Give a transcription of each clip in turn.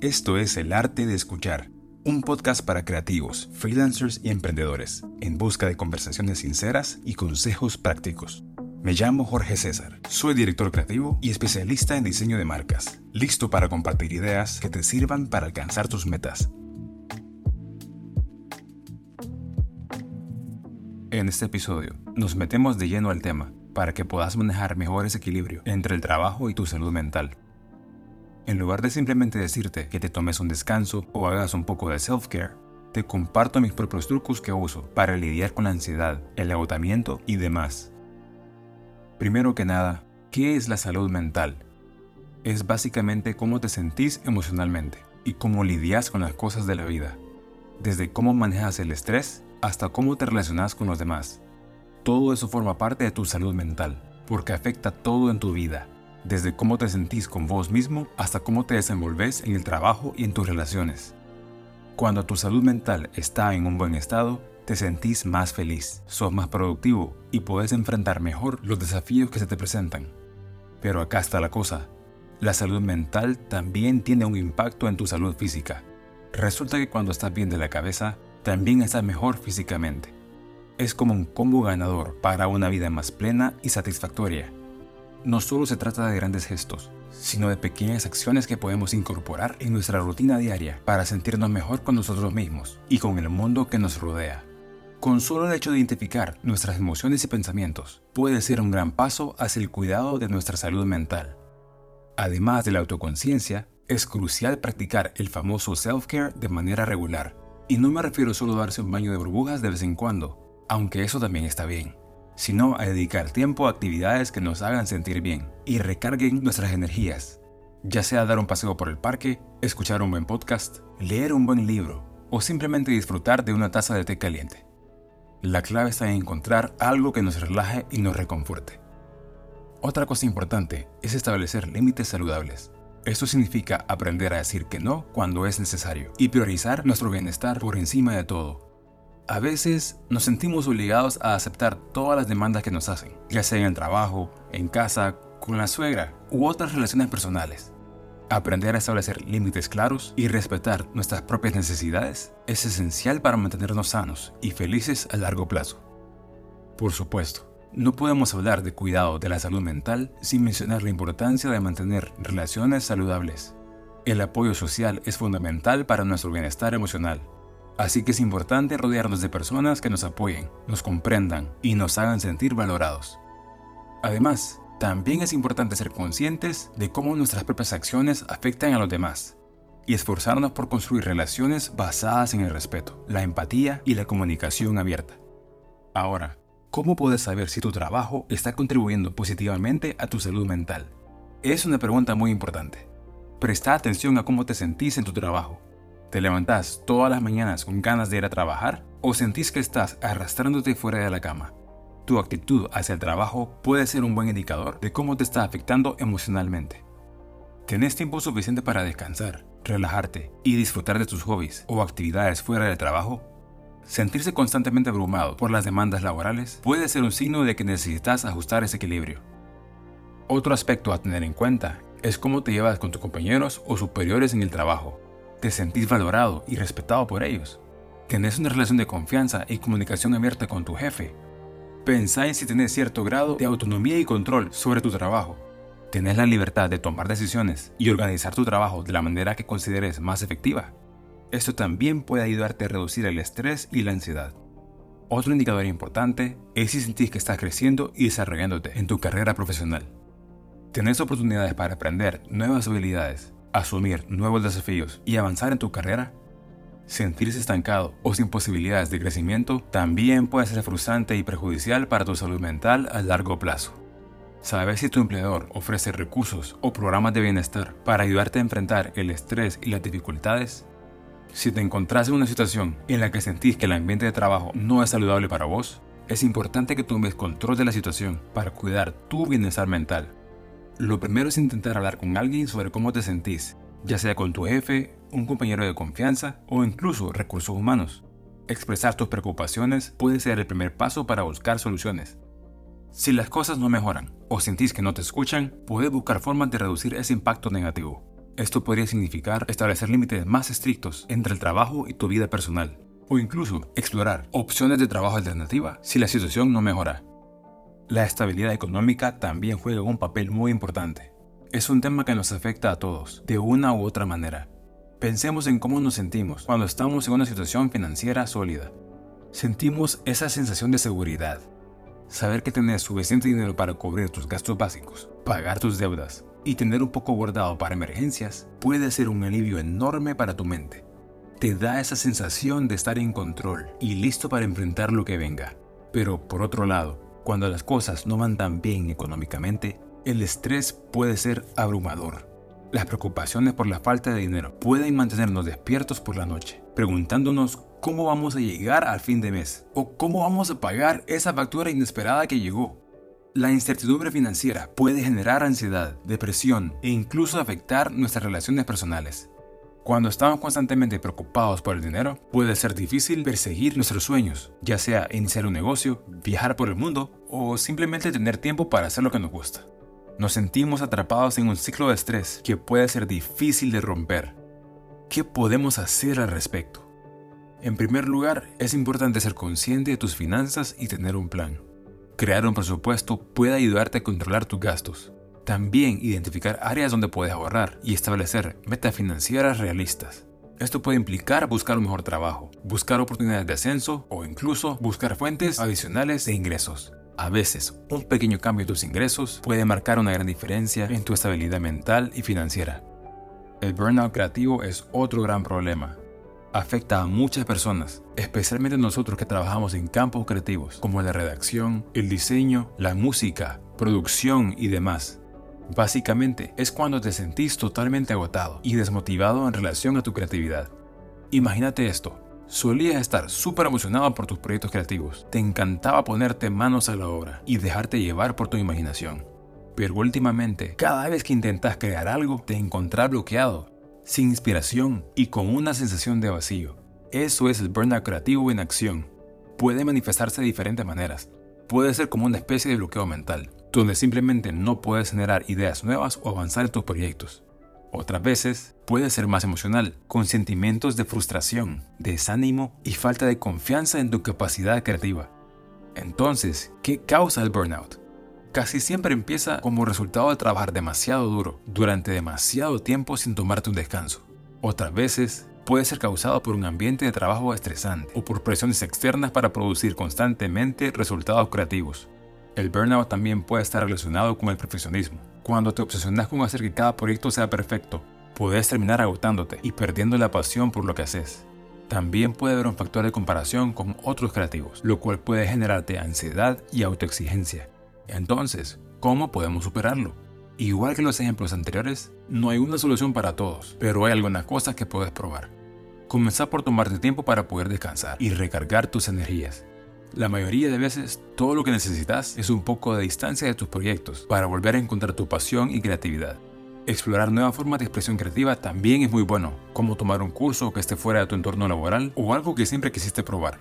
Esto es El Arte de Escuchar, un podcast para creativos, freelancers y emprendedores, en busca de conversaciones sinceras y consejos prácticos. Me llamo Jorge César, soy director creativo y especialista en diseño de marcas, listo para compartir ideas que te sirvan para alcanzar tus metas. En este episodio nos metemos de lleno al tema para que puedas manejar mejor ese equilibrio entre el trabajo y tu salud mental. En lugar de simplemente decirte que te tomes un descanso o hagas un poco de self-care, te comparto mis propios trucos que uso para lidiar con la ansiedad, el agotamiento y demás. Primero que nada, ¿qué es la salud mental? Es básicamente cómo te sentís emocionalmente y cómo lidias con las cosas de la vida, desde cómo manejas el estrés hasta cómo te relacionas con los demás. Todo eso forma parte de tu salud mental, porque afecta todo en tu vida, desde cómo te sentís con vos mismo hasta cómo te desenvolves en el trabajo y en tus relaciones. Cuando tu salud mental está en un buen estado, te sentís más feliz, sos más productivo y puedes enfrentar mejor los desafíos que se te presentan. Pero acá está la cosa. La salud mental también tiene un impacto en tu salud física. Resulta que cuando estás bien de la cabeza, también estás mejor físicamente. Es como un combo ganador para una vida más plena y satisfactoria no solo se trata de grandes gestos, sino de pequeñas acciones que podemos incorporar en nuestra rutina diaria para sentirnos mejor con nosotros mismos y con el mundo que nos rodea. Con solo el hecho de identificar nuestras emociones y pensamientos, puede ser un gran paso hacia el cuidado de nuestra salud mental. Además de la autoconciencia, es crucial practicar el famoso self-care de manera regular. Y no me refiero solo a darse un baño de burbujas de vez en cuando, aunque eso también está bien sino a dedicar tiempo a actividades que nos hagan sentir bien y recarguen nuestras energías, ya sea dar un paseo por el parque, escuchar un buen podcast, leer un buen libro o simplemente disfrutar de una taza de té caliente. La clave está en encontrar algo que nos relaje y nos reconforte. Otra cosa importante es establecer límites saludables. Esto significa aprender a decir que no cuando es necesario y priorizar nuestro bienestar por encima de todo. A veces nos sentimos obligados a aceptar todas las demandas que nos hacen, ya sea en el trabajo, en casa, con la suegra u otras relaciones personales. Aprender a establecer límites claros y respetar nuestras propias necesidades es esencial para mantenernos sanos y felices a largo plazo. Por supuesto, no podemos hablar de cuidado de la salud mental sin mencionar la importancia de mantener relaciones saludables. El apoyo social es fundamental para nuestro bienestar emocional Así que es importante rodearnos de personas que nos apoyen, nos comprendan y nos hagan sentir valorados. Además, también es importante ser conscientes de cómo nuestras propias acciones afectan a los demás y esforzarnos por construir relaciones basadas en el respeto, la empatía y la comunicación abierta. Ahora, ¿cómo puedes saber si tu trabajo está contribuyendo positivamente a tu salud mental? Es una pregunta muy importante. Presta atención a cómo te sentís en tu trabajo ¿Te levantás todas las mañanas con ganas de ir a trabajar o sentís que estás arrastrándote fuera de la cama? Tu actitud hacia el trabajo puede ser un buen indicador de cómo te está afectando emocionalmente. ¿Tenés tiempo suficiente para descansar, relajarte y disfrutar de tus hobbies o actividades fuera del trabajo? Sentirse constantemente abrumado por las demandas laborales puede ser un signo de que necesitas ajustar ese equilibrio. Otro aspecto a tener en cuenta es cómo te llevas con tus compañeros o superiores en el trabajo te sentís valorado y respetado por ellos. Tenés una relación de confianza y comunicación abierta con tu jefe. Pensá en si tenés cierto grado de autonomía y control sobre tu trabajo. Tenés la libertad de tomar decisiones y organizar tu trabajo de la manera que consideres más efectiva. Esto también puede ayudarte a reducir el estrés y la ansiedad. Otro indicador importante es si sentís que estás creciendo y desarrollándote en tu carrera profesional. Tenés oportunidades para aprender nuevas habilidades asumir nuevos desafíos y avanzar en tu carrera, sentirse estancado o sin posibilidades de crecimiento también puede ser frustrante y perjudicial para tu salud mental a largo plazo. ¿Sabes si tu empleador ofrece recursos o programas de bienestar para ayudarte a enfrentar el estrés y las dificultades? Si te encontrás en una situación en la que sentís que el ambiente de trabajo no es saludable para vos, es importante que tomes control de la situación para cuidar tu bienestar mental lo primero es intentar hablar con alguien sobre cómo te sentís, ya sea con tu jefe, un compañero de confianza o incluso recursos humanos. Expresar tus preocupaciones puede ser el primer paso para buscar soluciones. Si las cosas no mejoran o sentís que no te escuchan, puedes buscar formas de reducir ese impacto negativo. Esto podría significar establecer límites más estrictos entre el trabajo y tu vida personal, o incluso explorar opciones de trabajo alternativa si la situación no mejora. La estabilidad económica también juega un papel muy importante. Es un tema que nos afecta a todos, de una u otra manera. Pensemos en cómo nos sentimos cuando estamos en una situación financiera sólida. Sentimos esa sensación de seguridad. Saber que tienes suficiente dinero para cubrir tus gastos básicos, pagar tus deudas y tener un poco guardado para emergencias puede ser un alivio enorme para tu mente. Te da esa sensación de estar en control y listo para enfrentar lo que venga. Pero por otro lado, cuando las cosas no van tan bien económicamente, el estrés puede ser abrumador. Las preocupaciones por la falta de dinero pueden mantenernos despiertos por la noche, preguntándonos cómo vamos a llegar al fin de mes o cómo vamos a pagar esa factura inesperada que llegó. La incertidumbre financiera puede generar ansiedad, depresión e incluso afectar nuestras relaciones personales. Cuando estamos constantemente preocupados por el dinero, puede ser difícil perseguir nuestros sueños, ya sea iniciar un negocio, viajar por el mundo o simplemente tener tiempo para hacer lo que nos gusta nos sentimos atrapados en un ciclo de estrés que puede ser difícil de romper. ¿Qué podemos hacer al respecto? En primer lugar, es importante ser consciente de tus finanzas y tener un plan. Crear un presupuesto puede ayudarte a controlar tus gastos. También identificar áreas donde puedes ahorrar y establecer metas financieras realistas. Esto puede implicar buscar un mejor trabajo, buscar oportunidades de ascenso o incluso buscar fuentes adicionales de ingresos. A veces, un pequeño cambio en tus ingresos puede marcar una gran diferencia en tu estabilidad mental y financiera. El burnout creativo es otro gran problema. Afecta a muchas personas, especialmente nosotros que trabajamos en campos creativos como la redacción, el diseño, la música, producción y demás. Básicamente es cuando te sentís totalmente agotado y desmotivado en relación a tu creatividad. Imagínate esto, Solías estar súper emocionado por tus proyectos creativos. Te encantaba ponerte manos a la obra y dejarte llevar por tu imaginación. Pero últimamente, cada vez que intentas crear algo, te encontrás bloqueado, sin inspiración y con una sensación de vacío. Eso es el burnout creativo en acción. Puede manifestarse de diferentes maneras. Puede ser como una especie de bloqueo mental, donde simplemente no puedes generar ideas nuevas o avanzar en tus proyectos. Otras veces puede ser más emocional, con sentimientos de frustración, desánimo y falta de confianza en tu capacidad creativa. Entonces, ¿qué causa el burnout? Casi siempre empieza como resultado de trabajar demasiado duro durante demasiado tiempo sin tomarte un descanso. Otras veces puede ser causado por un ambiente de trabajo estresante o por presiones externas para producir constantemente resultados creativos. El burnout también puede estar relacionado con el perfeccionismo. Cuando te obsesionas con hacer que cada proyecto sea perfecto, puedes terminar agotándote y perdiendo la pasión por lo que haces. También puede haber un factor de comparación con otros creativos, lo cual puede generarte ansiedad y autoexigencia. Entonces, ¿cómo podemos superarlo? Igual que los ejemplos anteriores, no hay una solución para todos, pero hay algunas cosas que puedes probar. Comenzar por tomarte tiempo para poder descansar y recargar tus energías. La mayoría de veces todo lo que necesitas es un poco de distancia de tus proyectos para volver a encontrar tu pasión y creatividad. Explorar nuevas formas de expresión creativa también es muy bueno, como tomar un curso que esté fuera de tu entorno laboral o algo que siempre quisiste probar.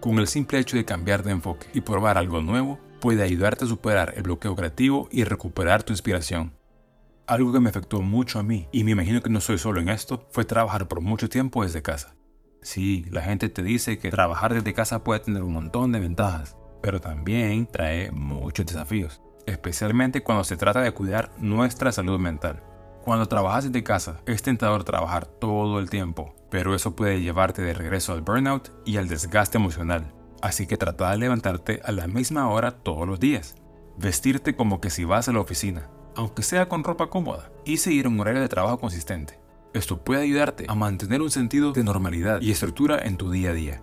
Con el simple hecho de cambiar de enfoque y probar algo nuevo, puede ayudarte a superar el bloqueo creativo y recuperar tu inspiración. Algo que me afectó mucho a mí, y me imagino que no soy solo en esto, fue trabajar por mucho tiempo desde casa. Sí, la gente te dice que trabajar desde casa puede tener un montón de ventajas, pero también trae muchos desafíos, especialmente cuando se trata de cuidar nuestra salud mental. Cuando trabajas desde casa, es tentador trabajar todo el tiempo, pero eso puede llevarte de regreso al burnout y al desgaste emocional. Así que trata de levantarte a la misma hora todos los días, vestirte como que si vas a la oficina, aunque sea con ropa cómoda, y seguir un horario de trabajo consistente. Esto puede ayudarte a mantener un sentido de normalidad y estructura en tu día a día.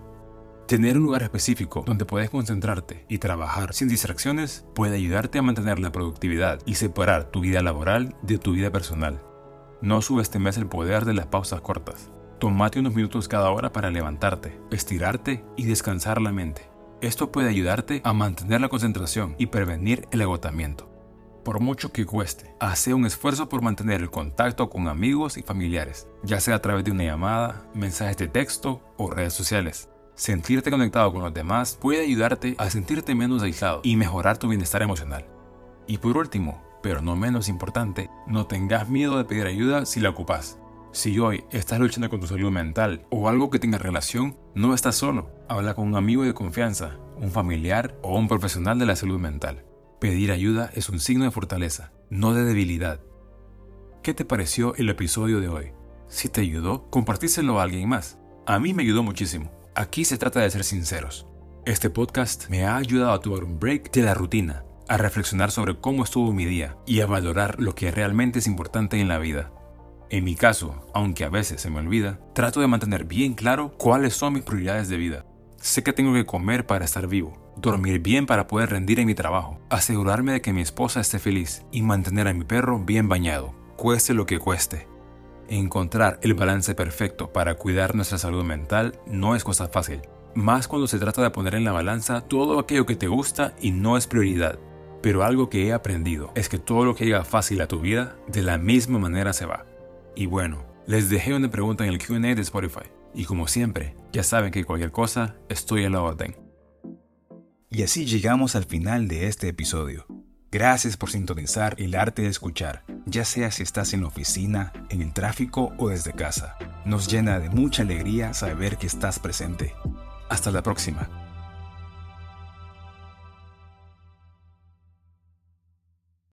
Tener un lugar específico donde puedes concentrarte y trabajar sin distracciones puede ayudarte a mantener la productividad y separar tu vida laboral de tu vida personal. No subestimes el poder de las pausas cortas. Tómate unos minutos cada hora para levantarte, estirarte y descansar la mente. Esto puede ayudarte a mantener la concentración y prevenir el agotamiento por mucho que cueste. Hace un esfuerzo por mantener el contacto con amigos y familiares, ya sea a través de una llamada, mensajes de texto o redes sociales. Sentirte conectado con los demás puede ayudarte a sentirte menos aislado y mejorar tu bienestar emocional. Y por último, pero no menos importante, no tengas miedo de pedir ayuda si la ocupas. Si hoy estás luchando con tu salud mental o algo que tenga relación, no estás solo. Habla con un amigo de confianza, un familiar o un profesional de la salud mental. Pedir ayuda es un signo de fortaleza, no de debilidad. ¿Qué te pareció el episodio de hoy? Si te ayudó, compartíselo a alguien más. A mí me ayudó muchísimo. Aquí se trata de ser sinceros. Este podcast me ha ayudado a tomar un break de la rutina, a reflexionar sobre cómo estuvo mi día y a valorar lo que realmente es importante en la vida. En mi caso, aunque a veces se me olvida, trato de mantener bien claro cuáles son mis prioridades de vida. Sé que tengo que comer para estar vivo, dormir bien para poder rendir en mi trabajo, asegurarme de que mi esposa esté feliz y mantener a mi perro bien bañado, cueste lo que cueste. Encontrar el balance perfecto para cuidar nuestra salud mental no es cosa fácil, más cuando se trata de poner en la balanza todo aquello que te gusta y no es prioridad. Pero algo que he aprendido es que todo lo que llega fácil a tu vida, de la misma manera se va. Y bueno, les dejé una pregunta en el QA de Spotify. Y como siempre, ya saben que cualquier cosa, estoy a la orden. Y así llegamos al final de este episodio. Gracias por sintonizar el arte de escuchar, ya sea si estás en la oficina, en el tráfico o desde casa. Nos llena de mucha alegría saber que estás presente. Hasta la próxima.